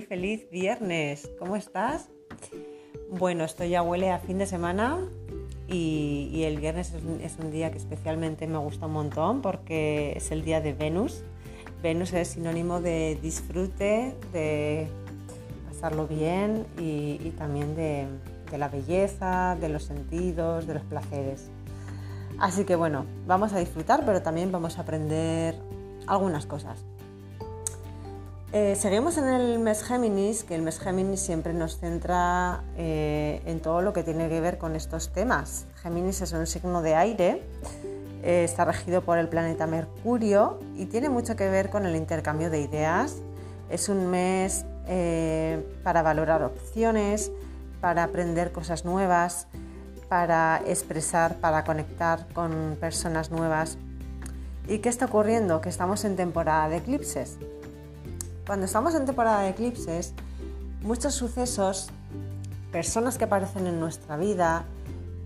feliz viernes. ¿Cómo estás? Bueno, esto ya huele a fin de semana y, el viernes es un, día que especialmente me gusta un montón porque es el día de Venus. Venus es sinónimo de disfrute, de pasarlo bien y, también de la belleza, de los sentidos, de los placeres. Así que bueno, vamos a disfrutar, pero también vamos a aprender algunas cosas. Eh, seguimos en el mes Géminis, que el mes Géminis siempre nos centra eh, en todo lo que tiene que ver con estos temas. Géminis es un signo de aire, eh, está regido por el planeta Mercurio y tiene mucho que ver con el intercambio de ideas. Es un mes para valorar opciones, para aprender cosas nuevas, para expresar, para conectar con personas nuevas. ¿Y qué está ocurriendo? Que estamos en temporada de eclipses. Cuando estamos en temporada de eclipses, muchos sucesos, personas que aparecen en nuestra vida,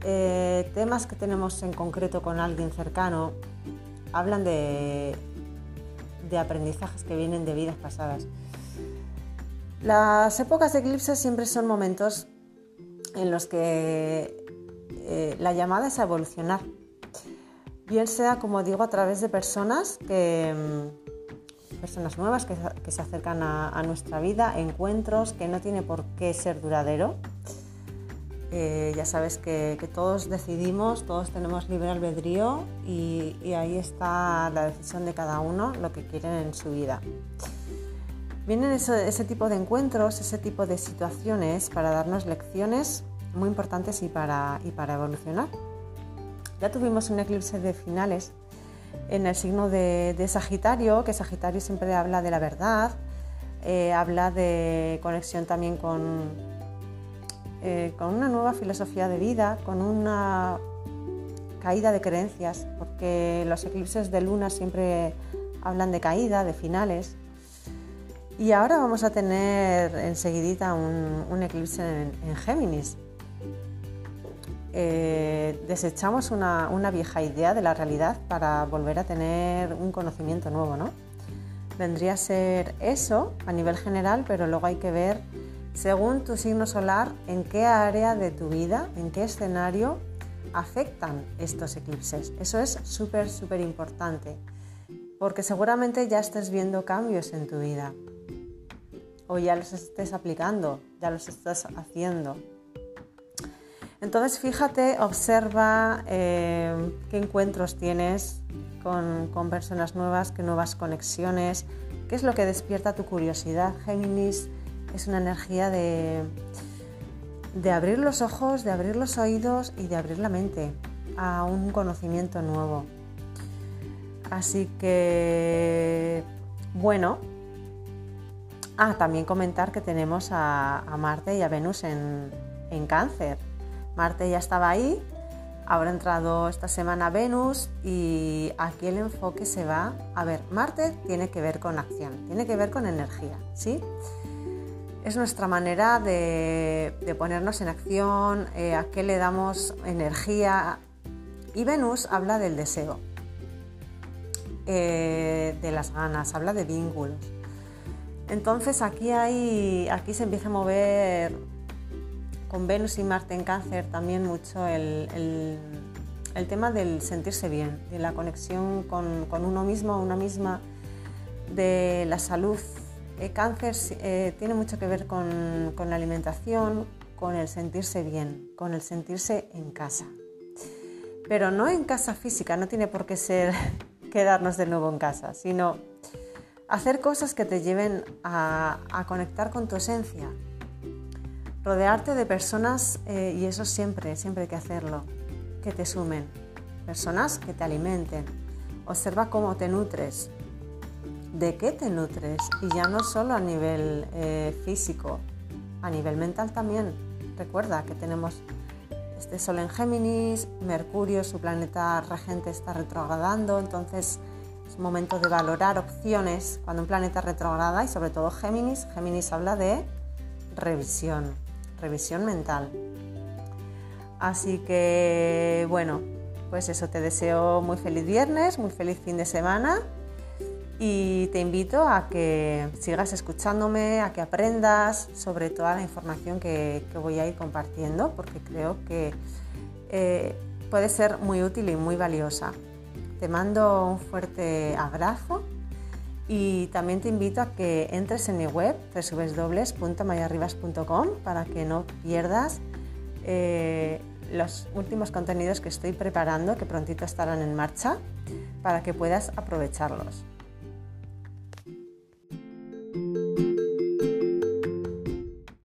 eh, temas que tenemos en concreto con alguien cercano, hablan de, de aprendizajes que vienen de vidas pasadas. Las épocas de eclipses siempre son momentos en los que eh, la llamada es a evolucionar, bien sea, como digo, a través de personas que, personas nuevas que, se acercan a, nuestra vida, encuentros que no tiene por qué ser duradero. Eh, ya sabes que, todos decidimos, todos tenemos libre albedrío y, ahí está la decisión de cada uno, lo que quieren en su vida. Vienen ese, tipo de encuentros, ese tipo de situaciones para darnos lecciones muy importantes y para, y para evolucionar. Ya tuvimos un eclipse de finales en el signo de, Sagitario, que Sagitario siempre habla de la verdad, eh, habla de conexión también con, eh, con una nueva filosofía de vida, con una caída de creencias, porque los eclipses de luna siempre hablan de caída, de finales. Y ahora vamos a tener enseguidita un, eclipse en Géminis, eh, desechamos una, vieja idea de la realidad para volver a tener un conocimiento nuevo, ¿no? Vendría a ser eso a nivel general, pero luego hay que ver, según tu signo solar, en qué área de tu vida, en qué escenario afectan estos eclipses. Eso es súper, súper importante, porque seguramente ya estés viendo cambios en tu vida, o ya los estés aplicando, ya los estás haciendo. Entonces fíjate, observa eh, qué encuentros tienes con, personas nuevas, qué nuevas conexiones, qué es lo que despierta tu curiosidad. Géminis es una energía de, abrir los ojos, de abrir los oídos y de abrir la mente a un conocimiento nuevo. Así que, bueno, ah, también comentar que tenemos a, Marte y a Venus en, en cáncer. Marte ya estaba ahí, ahora ha entrado esta semana Venus y aquí el enfoque se va, a ver, Marte tiene que ver con acción, tiene que ver con energía, ¿sí? Es nuestra manera de, ponernos en acción, eh, a qué le damos energía. Y Venus habla del deseo, eh, de las ganas, habla de vínculos. Entonces aquí, hay, aquí se empieza a mover con Venus y Marte en cáncer también mucho el, tema del sentirse bien, de la conexión con, uno mismo, una misma, de la salud. El cáncer eh, tiene mucho que ver con, la alimentación, con el sentirse bien, con el sentirse en casa. Pero no en casa física, no tiene por qué ser quedarnos de nuevo en casa, sino hacer cosas que te lleven a conectar con tu esencia, Rodearte de personas, eh, y eso siempre, siempre hay que hacerlo, que te sumen. Personas que te alimenten. Observa cómo te nutres. ¿De qué te nutres? Y ya no solo a nivel eh, físico, a nivel mental también. Recuerda que tenemos este Sol en Géminis, Mercurio, su planeta regente, está retrogradando, entonces es momento de valorar opciones cuando un planeta retrograda y sobre todo Géminis. Géminis habla de revisión, revisión mental. Así que bueno, pues eso, te deseo muy feliz viernes, muy feliz fin de semana y te invito a que sigas escuchándome, a que aprendas sobre toda la información que, voy a ir compartiendo, porque creo que eh, puede ser muy útil y muy valiosa. Te mando un fuerte abrazo y también te invito a que entres en mi web www.mayarribas.com para que no pierdas eh, los últimos contenidos que estoy preparando, que prontito estarán en marcha, para que puedas aprovecharlos.